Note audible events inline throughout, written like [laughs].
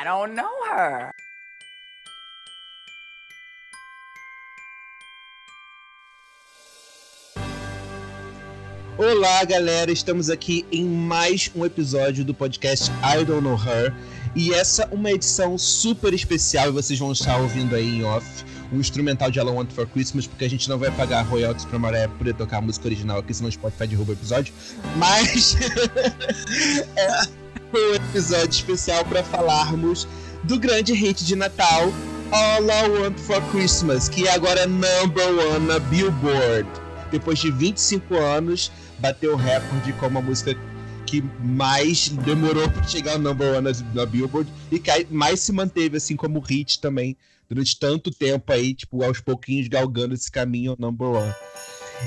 I don't know her. Olá, galera. Estamos aqui em mais um episódio do podcast I Don't Know Her. E essa é uma edição super especial e vocês vão estar ouvindo aí em off um instrumental de I Want For Christmas, porque a gente não vai pagar royalties pra Maré por tocar a música original aqui, senão o Spotify derruba o episódio. Mas [laughs] é um episódio especial para falarmos do grande hit de Natal, All I Want For Christmas, que é agora number one na Billboard. Depois de 25 anos, bateu o recorde como a música que mais demorou para chegar ao number one na Billboard e que mais se manteve assim como hit também durante tanto tempo aí, tipo, aos pouquinhos galgando esse caminho ao number one.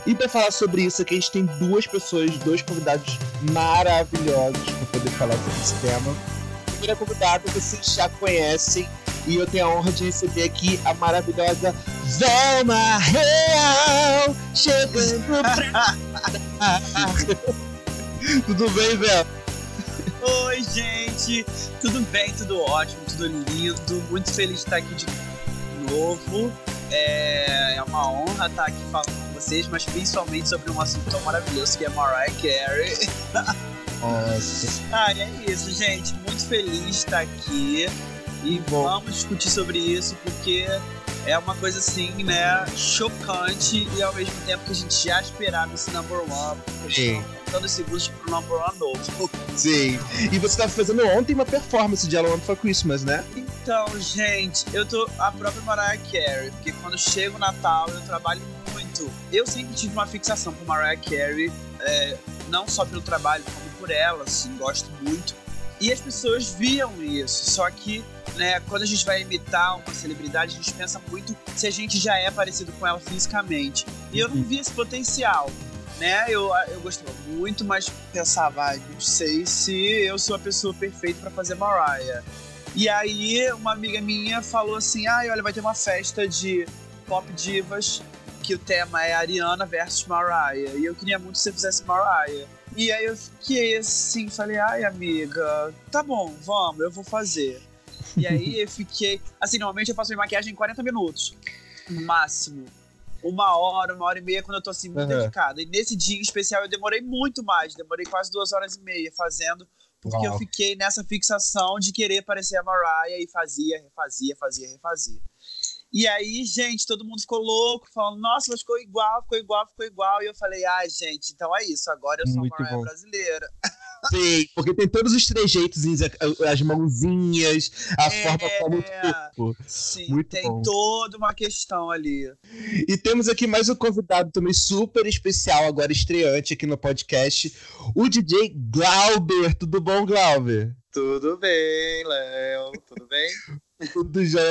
E para falar sobre isso aqui, a gente tem duas pessoas, dois convidados maravilhosos para poder falar sobre esse tema. A primeira convidada vocês já conhecem e eu tenho a honra de receber aqui a maravilhosa Velma Real chegando pra. [laughs] Tudo bem, Velma? Oi, gente! Tudo bem, tudo ótimo, tudo lindo. Muito feliz de estar aqui de novo. É, é uma honra estar aqui falando mas principalmente sobre um assunto tão maravilhoso que é Mariah Carey. [laughs] Nossa. ah, é isso, gente. Muito feliz de estar aqui. E Bom. vamos discutir sobre isso, porque é uma coisa assim, né, chocante e ao mesmo tempo que a gente já esperava esse number one. Sim. Contando segundos pro number one novo. [laughs] Sim. E você estava fazendo ontem uma performance de Alone for Christmas, né? Então, gente, eu tô a própria Mariah Carey, porque quando chega o Natal eu trabalho muito. Eu sempre tive uma fixação por Mariah Carey, é, não só pelo trabalho, como por ela, assim, gosto muito. E as pessoas viam isso, só que né, quando a gente vai imitar uma celebridade, a gente pensa muito se a gente já é parecido com ela fisicamente. E eu não uhum. vi esse potencial. Né? Eu, eu gostava muito, mas pensava, ah, não sei se eu sou a pessoa perfeita para fazer Mariah. E aí, uma amiga minha falou assim: ah, olha, vai ter uma festa de pop divas que o tema é Ariana versus Mariah. E eu queria muito que você fizesse Mariah. E aí eu fiquei assim, falei, ai amiga, tá bom, vamos, eu vou fazer. E [laughs] aí eu fiquei. Assim, normalmente eu faço minha maquiagem em 40 minutos. No máximo. Uma hora, uma hora e meia, quando eu tô assim, muito uhum. dedicada. E nesse dia em especial eu demorei muito mais. Demorei quase duas horas e meia fazendo. Porque Uau. eu fiquei nessa fixação de querer parecer a Mariah e fazia, refazia, fazia, refazia. E aí, gente, todo mundo ficou louco, falando, nossa, mas ficou igual, ficou igual, ficou igual. E eu falei, ai, gente, então é isso, agora eu sou Muito Mariah bom. brasileira. [laughs] Sim, porque tem todos os trejeitos, as mãozinhas, a é, forma como o corpo. Sim, Muito tem bom. toda uma questão ali. E temos aqui mais um convidado também super especial, agora estreante aqui no podcast, o DJ Glauber. Tudo bom, Glauber? Tudo bem, Léo. Tudo bem? [laughs]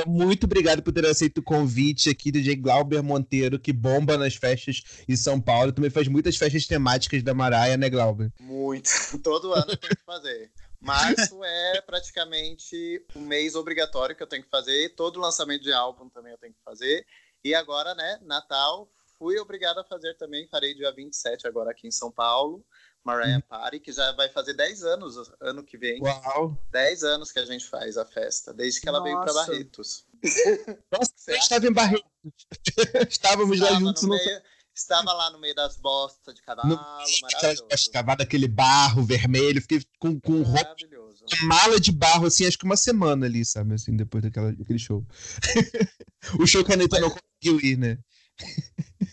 Muito obrigado por ter aceito o convite aqui do DJ Glauber Monteiro, que bomba nas festas em São Paulo. Também faz muitas festas temáticas da Maraia, né, Glauber? Muito. [laughs] Todo ano eu tenho que fazer. Março é praticamente o mês obrigatório que eu tenho que fazer. Todo lançamento de álbum também eu tenho que fazer. E agora, né, Natal, fui obrigado a fazer também. Farei dia 27 agora aqui em São Paulo. Mariah hum. Party, que já vai fazer 10 anos ano que vem. Uau! 10 anos que a gente faz a festa, desde que ela Nossa. veio para Barretos. Nossa, [laughs] você estava em Barretos. Estávamos Estava lá juntos. No meio, Estava lá no meio das bostas de cavalo, no, maravilhoso. Cavado aquele barro vermelho, fiquei com, com roupa, mala de barro, assim, acho que uma semana ali, sabe, assim, depois daquela, daquele show. [laughs] o show que a Mas... não conseguiu ir, né?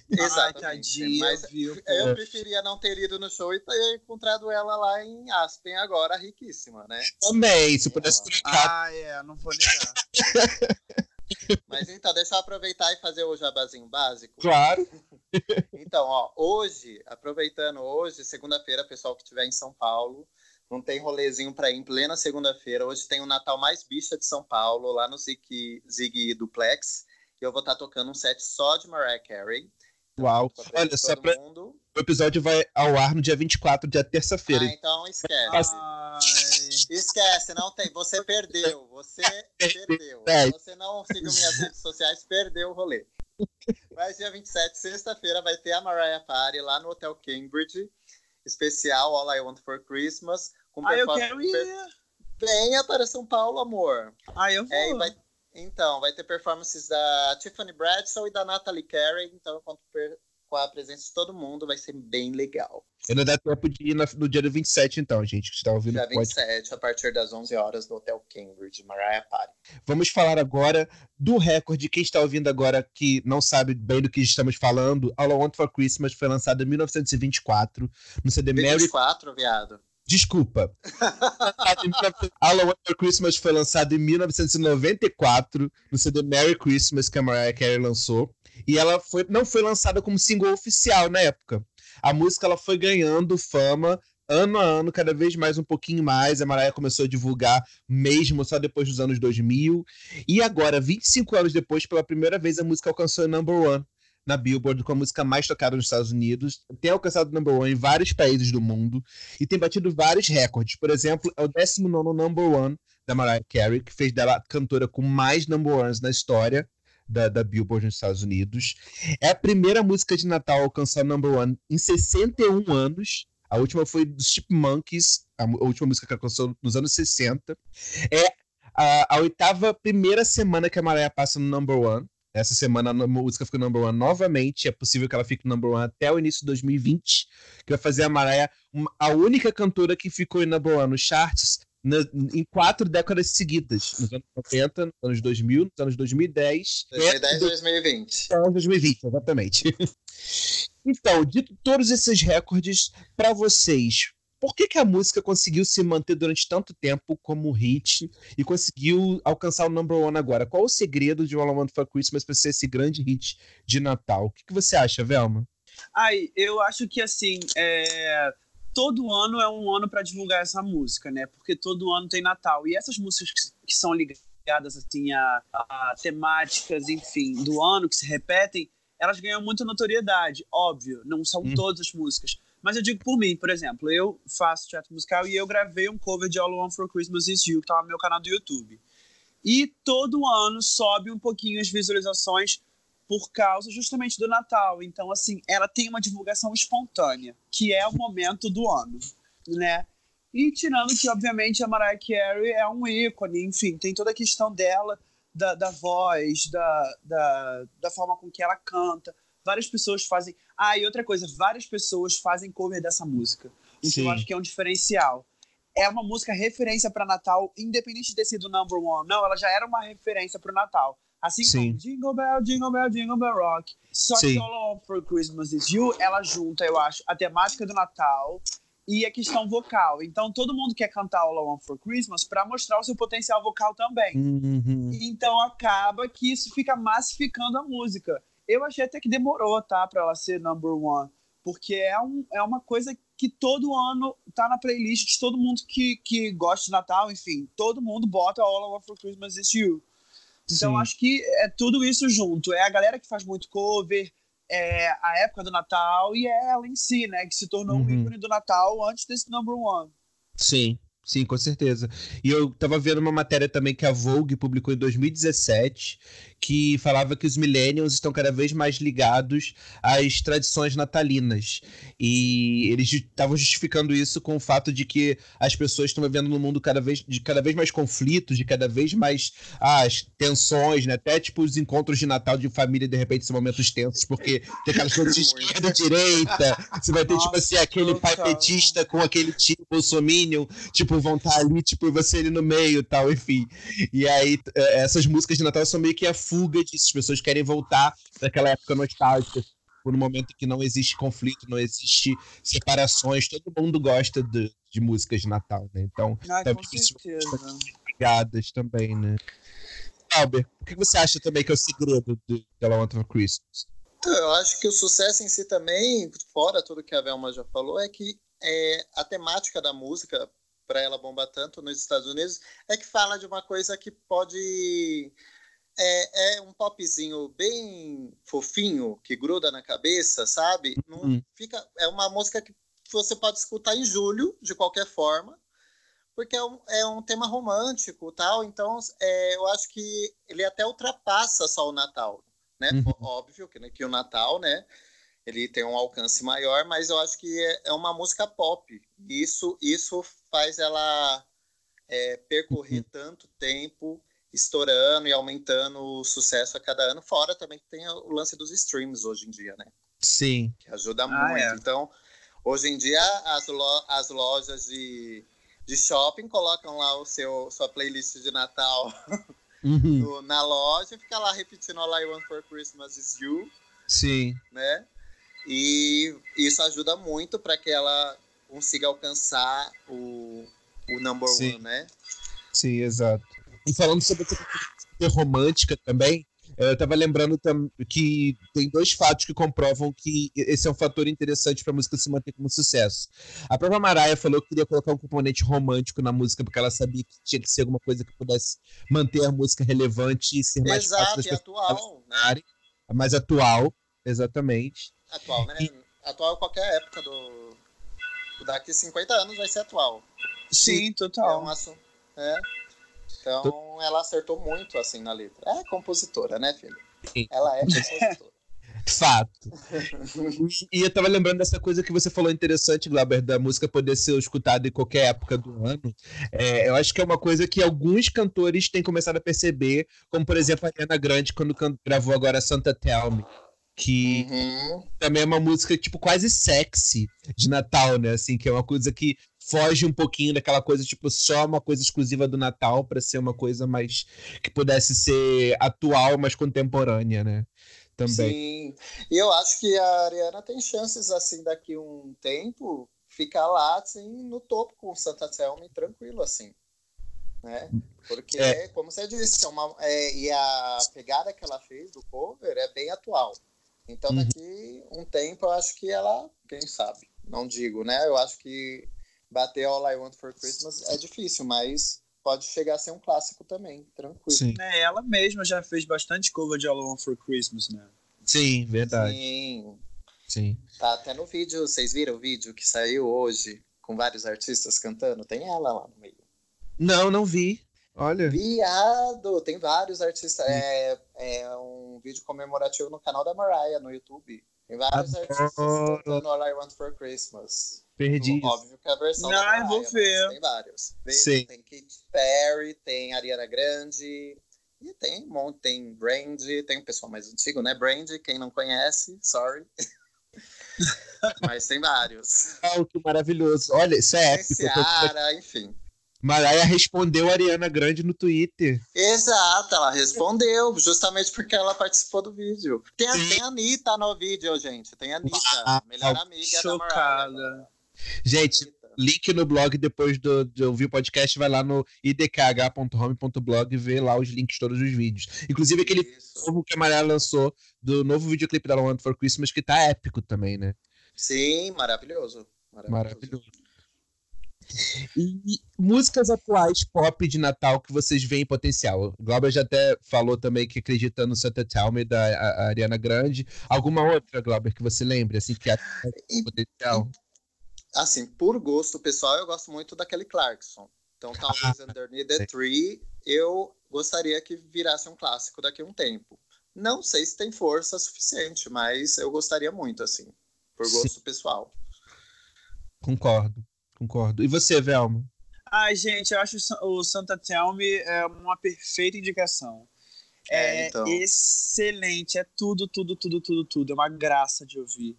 Exatamente. Ai, mas viu, eu preferia não ter ido no show e ter encontrado ela lá em Aspen agora, riquíssima, né? Também, se pudesse trocar. Ah, é, não vou negar. [laughs] Mas então, deixa eu aproveitar e fazer o jabazinho básico. Claro. [laughs] Então, ó, hoje, aproveitando hoje, segunda-feira, pessoal que estiver em São Paulo, não tem rolezinho para ir em plena segunda-feira. Hoje tem o Natal mais bicha de São Paulo, lá no Zig, Zig Duplex. E eu vou estar tá tocando um set só de Mariah Carey. Uau. Olha, só pra... Mundo. O episódio vai ao ar no dia 24, dia terça-feira. Ah, então esquece. Ai. Esquece, não tem. Você perdeu. Você perdeu. É. Você não seguiu minhas redes sociais, perdeu o rolê. Mas dia 27, sexta-feira, vai ter a Mariah Party lá no Hotel Cambridge. Especial All I Want for Christmas. Com ah, eu quero ir. Venha para São Paulo, amor. Ah, eu vou. É, vai, então, vai ter performances da Tiffany Bradshaw e da Natalie Carey. Então, eu conto com a presença de todo mundo, vai ser bem legal. Ainda dá tempo de ir no dia 27, então, gente, que está ouvindo. Dia 27, pode... a partir das 11 horas, no Hotel Cambridge, Mariah Party. Vamos falar agora do recorde. Quem está ouvindo agora que não sabe bem do que estamos falando, All I Want For Christmas foi lançado em 1924 no CD 24, Mary... viado. Desculpa. All I Want For Christmas foi lançado em 1994 no CD Merry Christmas que a Mariah Carey lançou. E ela foi, não foi lançada como single oficial na época. A música ela foi ganhando fama ano a ano, cada vez mais um pouquinho mais. A Mariah começou a divulgar mesmo só depois dos anos 2000. E agora, 25 anos depois, pela primeira vez, a música alcançou o number one na Billboard com a música mais tocada nos Estados Unidos. Tem alcançado number one em vários países do mundo e tem batido vários recordes. Por exemplo, é o 19 number one da Mariah Carey, que fez dela a cantora com mais number ones na história da, da Billboard nos Estados Unidos. É a primeira música de Natal a alcançar number one em 61 anos. A última foi dos Chipmunks, a, a última música que alcançou nos anos 60. É a, a, oitava primeira semana que a Mariah passa no number one. Essa semana a música ficou number one novamente. É possível que ela fique number one até o início de 2020, que vai fazer a Mariah uma, a única cantora que ficou em number one nos charts na, em quatro décadas seguidas. Nos anos 90, nos anos 2000, nos anos 2010. 2010 e 2020. Anos 2020, exatamente. [laughs] então, dito todos esses recordes, para vocês, por que, que a música conseguiu se manter durante tanto tempo como hit e conseguiu alcançar o number one agora? Qual o segredo de All I Want for Christmas para ser esse grande hit de Natal? O que, que você acha, Velma? Ai, eu acho que assim, é todo ano é um ano para divulgar essa música, né? Porque todo ano tem Natal. E essas músicas que, são ligadas assim a, a, temáticas, enfim, do ano que se repetem, elas ganham muita notoriedade. Óbvio, não são hum. todas as músicas. Mas eu digo por mim, por exemplo, eu faço teatro musical e eu gravei um cover de All I Want for Christmas Is You, que tá no meu canal do YouTube. E todo ano sobe um pouquinho as visualizações por causa justamente do Natal. Então, assim, ela tem uma divulgação espontânea, que é o momento do ano, né? E tirando que, obviamente, a Mariah Carey é um ícone, enfim, tem toda a questão dela, da, da voz, da, da, da forma com que ela canta. Várias pessoas fazem. Ah, e outra coisa, várias pessoas fazem cover dessa música. O que eu acho que é um diferencial. É uma música referência para Natal, independente de ter sido number one. Não, ela já era uma referência para o Natal. Assim Sim. como Jingle Bell, Jingle Bell, Jingle Bell Rock. Só Sim. que All for Christmas Is You, ela junta, eu acho, a temática do Natal e a questão vocal. Então todo mundo quer cantar All I Want for Christmas para mostrar o seu potencial vocal também. Uhum. Então acaba que isso fica massificando a música. Eu achei até que demorou, tá, para ela ser number one, porque é, um, é uma coisa que todo ano tá na playlist de todo mundo que, que gosta de Natal, enfim, todo mundo bota All I Want for Christmas Is You. Então, Sim. acho que é tudo isso junto. É a galera que faz muito cover, é a época do Natal e é ela em si, né? Que se tornou uhum. um ícone do Natal antes desse number one. Sim. Sim, com certeza. E eu tava vendo uma matéria também que a Vogue publicou em 2017, que falava que os millennials estão cada vez mais ligados às tradições natalinas. E eles estavam justificando isso com o fato de que as pessoas estão vivendo num mundo cada vez, de cada vez mais conflitos, de cada vez mais ah, as tensões, né? Até tipo os encontros de Natal de família, de repente, são momentos tensos, porque tem aquelas coisas de [laughs] esquerda e direita. Você vai ter, Nossa, tipo assim, aquele pai petista com aquele tipo bolsominion, tipo, vão estar ali, tipo, você ali no meio tal, enfim. E aí, é, essas músicas de Natal são meio que a fuga disso. As pessoas querem voltar daquela época nostálgica, por um momento que não existe conflito, não existe separações, todo mundo gosta de, de músicas de Natal, né? Então, ah, também ligadas também, né? Albert, o que você acha também que é o segredo de Ela Want for Christmas? Então, eu acho que o sucesso em si também, fora tudo que a Velma já falou, é que é, a temática da música, para ela bombar tanto nos Estados Unidos, é que fala de uma coisa que pode é, é, um popzinho bem fofinho, que gruda na cabeça, sabe? Não uhum. fica, é uma música que você pode escutar em julho, de qualquer forma, porque é um, é um tema romântico tal, então é, eu acho que ele até ultrapassa só o Natal, né? Uhum. Óbvio que, né, que o Natal, né? Ele tem um alcance maior, mas eu acho que é, é uma música pop. Isso, isso faz ela é, percorrer uhum. tanto tempo estourando e aumentando o sucesso a cada ano, fora também que tem o lance dos streams hoje em dia, né? Sim. Que ajuda ah, muito. É. Então, hoje em dia, as, lo as lojas de, de shopping colocam lá o seu sua playlist de Natal uhum. [laughs] no, na loja e fica lá repetindo All I Want for Christmas is You. Sim. Né? E isso ajuda muito para que ela consiga alcançar o, o number Sim. one, né? Sim, exato. E falando sobre a romântica também, eu estava lembrando que tem dois fatos que comprovam que esse é um fator interessante para a música se manter como sucesso. A própria Mariah falou que queria colocar um componente romântico na música porque ela sabia que tinha que ser alguma coisa que pudesse manter a música relevante e ser mais Exato, fácil das atual, né? mais atual, exatamente. Atual, né? E... Atual qualquer época do daqui 50 anos vai ser atual. Sim, total. É um assunto, é. Então ela acertou muito assim na letra. É compositora, né, filho? Sim. Ela é compositora. [laughs] Fato. e, eu tava lembrando dessa coisa que você falou interessante, Glauber, da música poder ser escutada em qualquer época do ano. É, eu acho que é uma coisa que alguns cantores têm começado a perceber, como por exemplo a Ariana Grande, quando gravou agora Santa Tell Me que uhum. também é uma música tipo quase sexy de Natal, né? Assim, que é uma coisa que foge um pouquinho daquela coisa tipo só uma coisa exclusiva do Natal para ser uma coisa mais que pudesse ser atual, mas contemporânea, né? Também. Sim. E eu acho que a Ariana tem chances assim daqui um tempo ficar lá assim no topo com Santa Selma tranquilo assim. Né? Porque, é. como você disse, é uma, é, e a pegada que ela fez do cover é bem atual. Então, uhum. daqui um tempo, eu acho que ela, quem sabe, não digo, né? Eu acho que bater All I Want for Christmas é difícil, mas pode chegar a ser um clássico também, tranquilo. Sim. É, ela mesma já fez bastante cover de All I Want for Christmas, né? Sim, verdade. Sim. Sim. Tá até no vídeo, vocês viram o vídeo que saiu hoje com vários artistas cantando? Tem ela lá no meio. Não, não vi. Olha. Viado! Tem vários artistas. É, é um vídeo comemorativo no canal da Mariah no YouTube. Tem vários Adoro. artistas cantando All I Want for Christmas. Perdi. Óbvio que é a versão Não, da Mariah, vou ver. Tem vários. Sim. Tem Katy Perry, tem Ariana Grande. E tem um monte, tem Brandy, tem um pessoal mais antigo, né? Brandy, quem não conhece, sorry. [laughs] Mas tem vários. Oh, que maravilhoso. Olha, isso é épico. Ciara, enfim. Mariah respondeu a Ariana Grande no Twitter. Exato, ela respondeu, justamente porque ela participou do vídeo. Tem a, tem a Anitta no vídeo, gente. Tem a Anitta, ah, melhor amiga chocada. da Mariah. Gente, link no blog depois do, de ouvir o podcast, vai lá no idkh.home.blog e vê lá os links todos os vídeos. Inclusive aquele novo que a Mariah lançou do novo videoclipe da Want for Christmas, que tá épico também, né? Sim, maravilhoso. Maravilhoso. maravilhoso. E músicas atuais pop de Natal que vocês veem potencial. O Glauber já até falou também que acredita no Santa Tell Me da Ariana Grande. Alguma outra, Glauber, que você lembre, assim, que é potencial? Assim, por gosto pessoal, eu gosto muito da Kelly Clarkson. Então, talvez [laughs] Underneath the Tree eu gostaria que virasse um clássico daqui a um tempo. Não sei se tem força suficiente, mas eu gostaria muito, assim, por gosto Sim. pessoal. Concordo. Concordo. E você, Velma? Ai, gente, eu acho o Santa Tell Me é uma perfeita indicação. É, é então. excelente, é tudo, tudo, tudo, tudo, tudo. É uma graça de ouvir.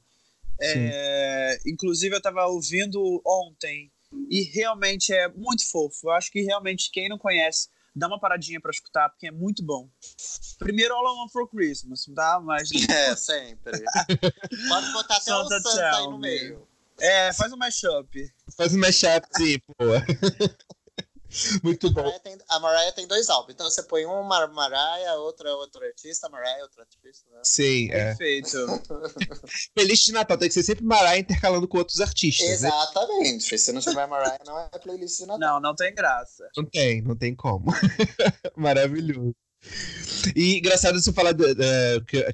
É, inclusive, eu estava ouvindo ontem e realmente é muito fofo. Eu acho que realmente quem não conhece, dá uma paradinha para escutar, porque é muito bom. Primeiro All I Want for Christmas, tá? Mas. É, sempre. [laughs] Pode botar até Santa o Santa aí no meio. É, faz um mashup. Faz um mashup, sim, pô. [laughs] [laughs] Muito bom. Mariah, tem, a Mariah tem dois álbuns. Então você põe uma Mariah, outra outro artista, Mariah, outro artista. Né? Sim, é. Perfeito. [laughs] Playlist de Natal tem que ser sempre Mariah intercalando com outros artistas. Né? Exatamente. Né? Se não tiver Mariah, não é playlist de Natal. Não, não tem graça. Não tem, não tem como. [laughs] Maravilhoso. E engraçado você falar da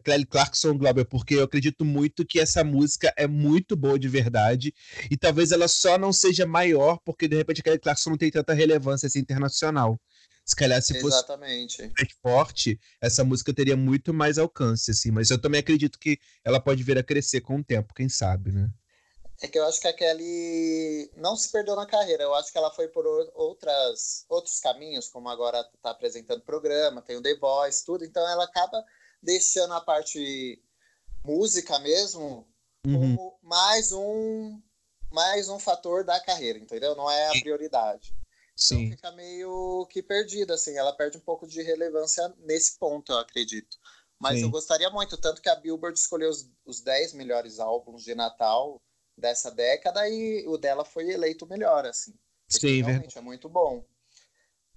Kelly Clarkson, Glauber, porque eu acredito muito que essa música é muito boa de verdade e talvez ela só não seja maior porque de repente a Kelly Clarkson não tem tanta relevância assim, internacional. Se calhar se fosse Exatamente. mais forte, essa música teria muito mais alcance, assim. Mas eu também acredito que ela pode vir a crescer com o tempo, quem sabe, né? É que eu acho que a Kelly não se perdeu na carreira. Eu acho que ela foi por outras, outros caminhos, como agora está apresentando programa, tem o The Voice, tudo. Então ela acaba deixando a parte música mesmo uhum. como mais um mais um fator da carreira, entendeu? Não é a prioridade. Então Sim. Então fica meio que perdida, assim. Ela perde um pouco de relevância nesse ponto, eu acredito. Mas Sim. eu gostaria muito, tanto que a Billboard escolheu os, os 10 melhores álbuns de Natal dessa década e o dela foi eleito melhor, assim. Sim, realmente é muito bom.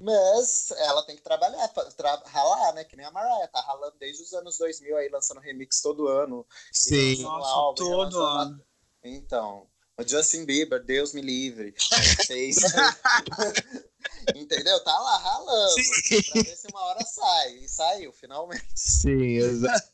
Mas ela tem que trabalhar, tra ralar, né? Que nem a Mariah, tá ralando desde os anos 2000 aí, lançando remix todo ano. Sim, Nossa, álbum, todo ano. Então, o Justin Bieber, Deus me livre. [laughs] [laughs] Entendeu? Tá lá ralando. Sim. Pra ver se uma hora sai. E saiu, finalmente. Sim, exato.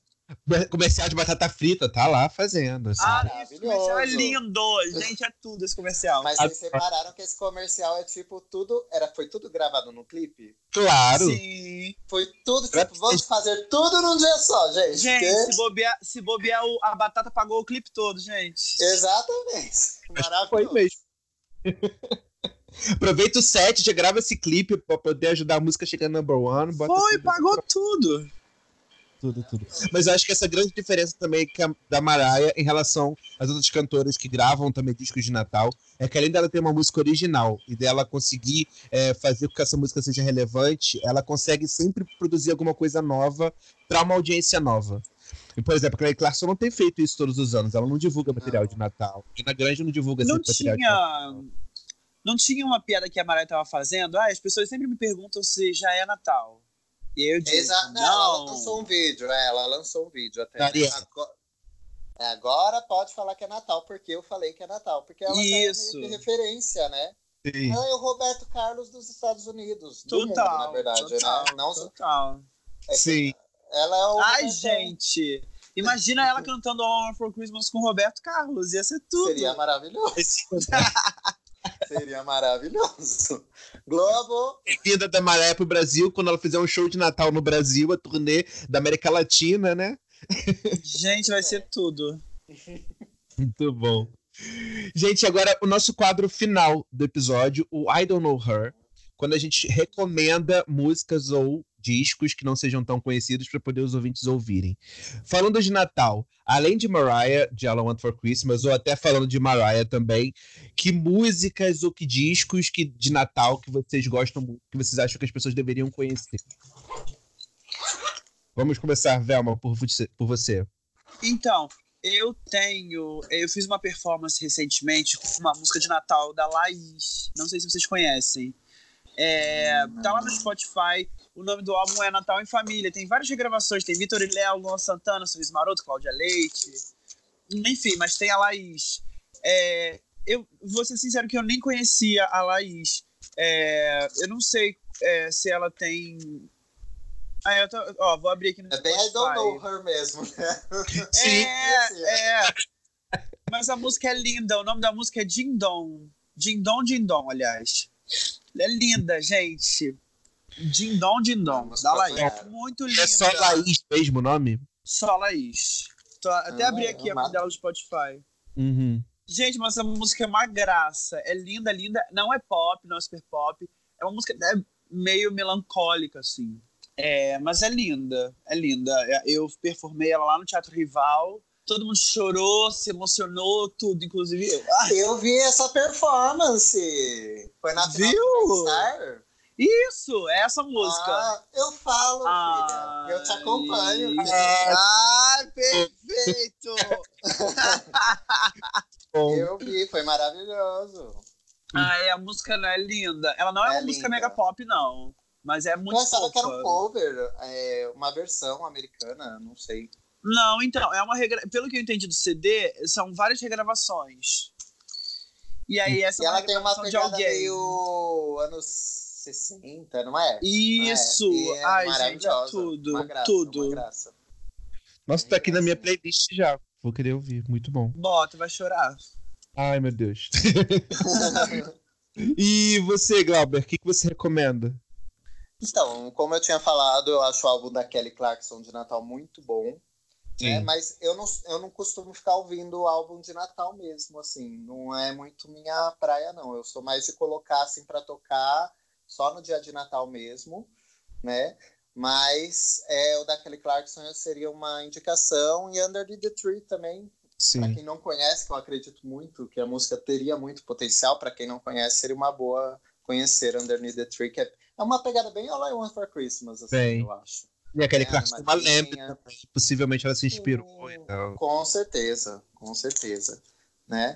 Comercial de batata frita, tá lá fazendo. Assim. Ah, esse comercial é lindo! Gente, é tudo esse comercial. Mas vocês separaram que esse comercial é tipo tudo. Era, foi tudo gravado no clipe? Claro! Sim. Foi tudo, tipo, vamos fazer tudo num dia só, gente. Gente, que... se bobear, se bobear a batata pagou o clipe todo, gente. Exatamente. Maravilhoso. Foi mesmo. [laughs] Aproveita o set, já grava esse clipe pra poder ajudar a música a chegar no number one. Foi, pagou tudo tudo, tudo. Mas eu acho que essa grande diferença também que a, da Mariah em relação às outras cantoras que gravam também discos de Natal é que além dela ter uma música original e dela conseguir é, fazer com que essa música seja relevante, ela consegue sempre produzir alguma coisa nova para uma audiência nova. E, por exemplo, a Clay Clarkson não tem feito isso todos os anos. Ela não divulga material não. de Natal. E na Grande não divulga não esse tinha... material de Natal. Não tinha uma piada que a Mariah estava fazendo? Ah, as pessoas sempre me perguntam se já é Natal. E eu disse, Exa não. Ela lançou um vídeo, é, ela lançou um vídeo até. Agora, é, agora pode falar que é Natal, porque eu falei que é Natal. Porque ela Isso. tá meio de referência, né? Sim. Ela é o Roberto Carlos dos Estados Unidos. Do total, mundo, na verdade, né? total, né? Não total. É Sim. Ela é o. Ai, Roberto... gente! Imagina ela [laughs] cantando All for Christmas com Roberto Carlos, ia ser tudo. Seria maravilhoso. [laughs] Seria maravilhoso. Globo. Vinda da Maré pro Brasil, quando ela fizer um show de Natal no Brasil, a turnê da América Latina, né? Gente, vai ser tudo. Muito bom. Gente, agora o nosso quadro final do episódio, o I Don't Know Her, quando a gente recomenda músicas ou discos que não sejam tão conhecidos para poder os ouvintes ouvirem. Falando de Natal, além de Mariah, de All I Want for Christmas, ou até falando de Mariah também, que músicas ou que discos que, de Natal que vocês gostam muito, que vocês acham que as pessoas deveriam conhecer? Vamos começar, Velma, por você. Por você. Então, eu tenho. Eu fiz uma performance recentemente com uma música de Natal da Laís. Não sei se vocês conhecem. É, tá lá no Spotify. O nome do álbum é Natal em Família. Tem várias regravações. Tem Vitor e Léo, Luan Santana, Sorriso Maroto, Cláudia Leite. Enfim, mas tem a Laís. É, eu vou ser sincero que eu nem conhecia a Laís. É, eu não sei é, se ela tem. Ah, eu tô, ó, vou abrir aqui no É bem I don't know her mesmo, né? [laughs] Sim. É, é. Mas a música é linda. O nome da música é Dindon. Dindon, Dindon, aliás. É linda, gente. Dindon, Dindon. Da Laís. É muito linda. É só Laís mesmo o nome? Só Laís. Tô, até ah, abri aqui é a dela do Spotify. Uhum. Gente, mas essa música é uma graça. É linda, linda. Não é pop, não é super pop. É uma música é meio melancólica, assim. É, mas é linda, é linda. Eu performei ela lá no Teatro Rival todo mundo chorou, se emocionou, tudo, inclusive eu. Ah, eu vi essa performance. Foi na Viu? Isso, é essa música. Ah, eu falo, ah, filha. Eu te acompanho. Filha. Ah, perfeito! [laughs] eu vi, foi maravilhoso. Ah, é, a música não é linda. Ela não é, é uma linda. música mega pop, não. Mas é muito Eu achava que era um cover, é, uma versão americana, não sei. Não, então, é uma regra... pelo que eu entendi do CD, são várias regravações. E aí essa e é ela tem uma pegada meio anos 60, não é? Isso! Não é? é Ai, gente, é tudo. Uma graça, tudo. Uma graça. Nossa, tá aqui na minha playlist já. Vou querer ouvir, muito bom. Bota, vai chorar. Ai, meu Deus. [laughs] e você, Glauber, o que, que você recomenda? Então, como eu tinha falado, eu acho o álbum da Kelly Clarkson de Natal muito bom. Né? Mas eu não, eu não costumo ficar ouvindo álbum de Natal mesmo, assim. Não é muito minha praia, não. Eu sou mais de colocar, assim, para tocar só no dia de Natal mesmo, né? Mas é, o da Kelly Clarkson seria uma indicação. E Under the Tree também. Para quem não conhece, que eu acredito muito que a música teria muito potencial, para quem não conhece, seria uma boa conhecer Underneath the Tree, que é, é uma pegada bem All I Want for Christmas, assim, bem. eu acho. E aquele é, Clarkson uma lembra, possivelmente ela se inspirou. Então. Com certeza, com certeza, né?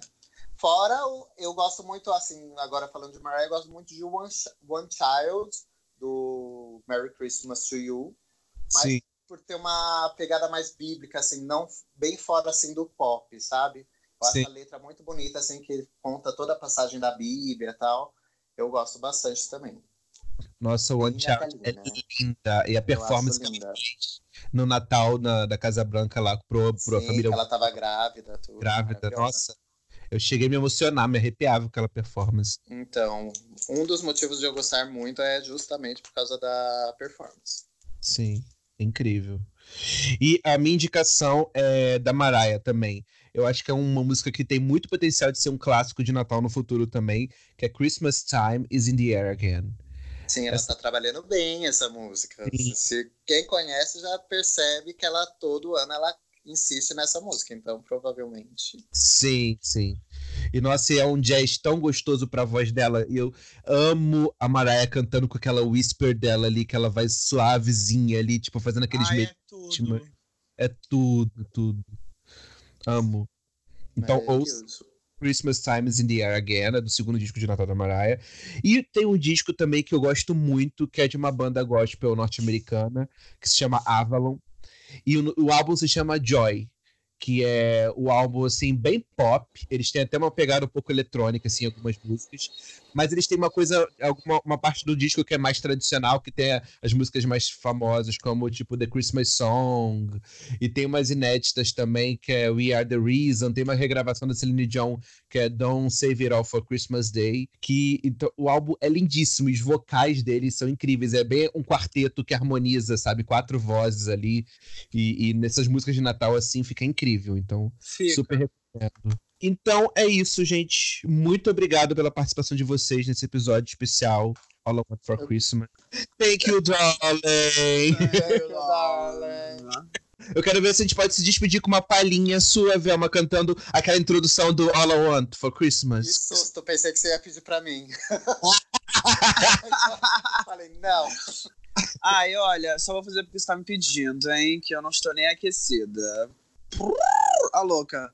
Fora, eu gosto muito, assim, agora falando de Mariah, eu gosto muito de One, One Child, do Merry Christmas to You. Mas Sim. por ter uma pegada mais bíblica, assim, não bem fora, assim, do pop, sabe? Eu acho a letra muito bonita, assim, que conta toda a passagem da Bíblia e tal. Eu gosto bastante também. Nossa, o One Child é linda. E a performance que ela fez no Natal na, da Casa Branca lá pro, pro Sim, família. Ela tava grávida, tudo. Grávida, nossa. Eu cheguei a me emocionar, me arrepiava aquela performance. Então, um dos motivos de eu gostar muito é justamente por causa da performance. Sim, incrível. E a minha indicação é da Mariah também. Eu acho que é uma música que tem muito potencial de ser um clássico de Natal no futuro também, que é Christmas Time is in the Air Again. Sim, ela está trabalhando bem essa música. Se quem conhece já percebe que ela todo ano ela insiste nessa música, então provavelmente. Sim, sim. E nossa, é um jazz tão gostoso para a voz dela. E eu amo a Mariah cantando com aquela whisper dela ali, que ela vai suavezinha ali, tipo, fazendo aqueles Ai, é tudo. É tudo, tudo. Amo. Então, ouça. Christmas Time is in the Air Again, é do segundo disco de Natal da Mariah. E tem um disco também que eu gosto muito, que é de uma banda gospel norte-americana, que se chama Avalon. E o, o álbum se chama Joy que é o álbum assim bem pop. Eles têm até uma pegada um pouco eletrônica assim algumas músicas, mas eles têm uma coisa, alguma uma parte do disco que é mais tradicional, que tem as músicas mais famosas como tipo The Christmas Song e tem umas inéditas também que é We Are the Reason, tem uma regravação da Celine Dion que é Don't Save It All for Christmas Day, que então, o álbum é lindíssimo, os vocais deles são incríveis, é bem um quarteto que harmoniza, sabe, quatro vozes ali e, e nessas músicas de Natal assim fica incrível incrível. Então, Fica. super recomendo. Então é isso, gente. Muito obrigado pela participação de vocês nesse episódio especial. All I Want for Christmas. Thank you, darling. Thank you, darling. [laughs] Eu quero ver se a gente pode se despedir com uma palhinha sua, Velma, cantando aquela introdução do All I Want for Christmas. Que susto, pensei que você ia pedir pra mim. [laughs] Falei, não. Ai, olha, só vou fazer porque você tá me pedindo, hein? Que eu não estou nem aquecida. A louca.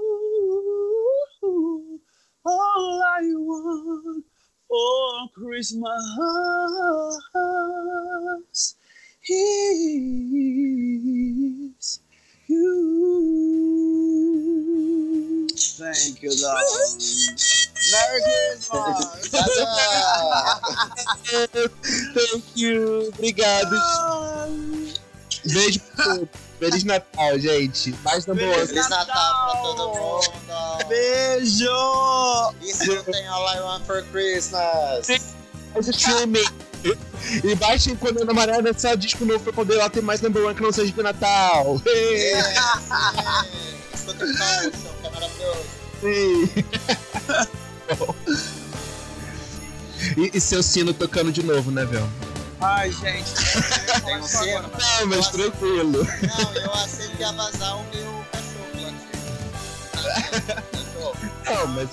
All I want for Christmas is you. Thank you, darling. Merry Christmas! Thank you. [laughs] Obrigado. Beijo pra todos. Feliz Natal, gente. Mais number one. Feliz Natal pra todo mundo. Beijo! Isso não tem All I Want for Christmas. Faz streaming. E baixem quando a namorada lançar disco novo pra poder lá ter mais number one que não seja de Natal. Escuta o Carlson, que é maravilhoso. Sim. e, e seu sino tocando de novo, né, Velho? Ai, gente. Tem um sino? Não, mas tranquilo. Não, eu achei que ia vazar o meu cachorro aqui. [laughs] Não, mas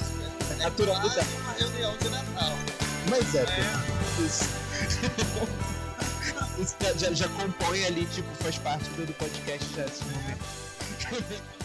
é natural do uma reunião de Natal. Mas é, é. Isso. [laughs] isso já, já compõe ali, tipo, faz parte do podcast já esse momento. [laughs]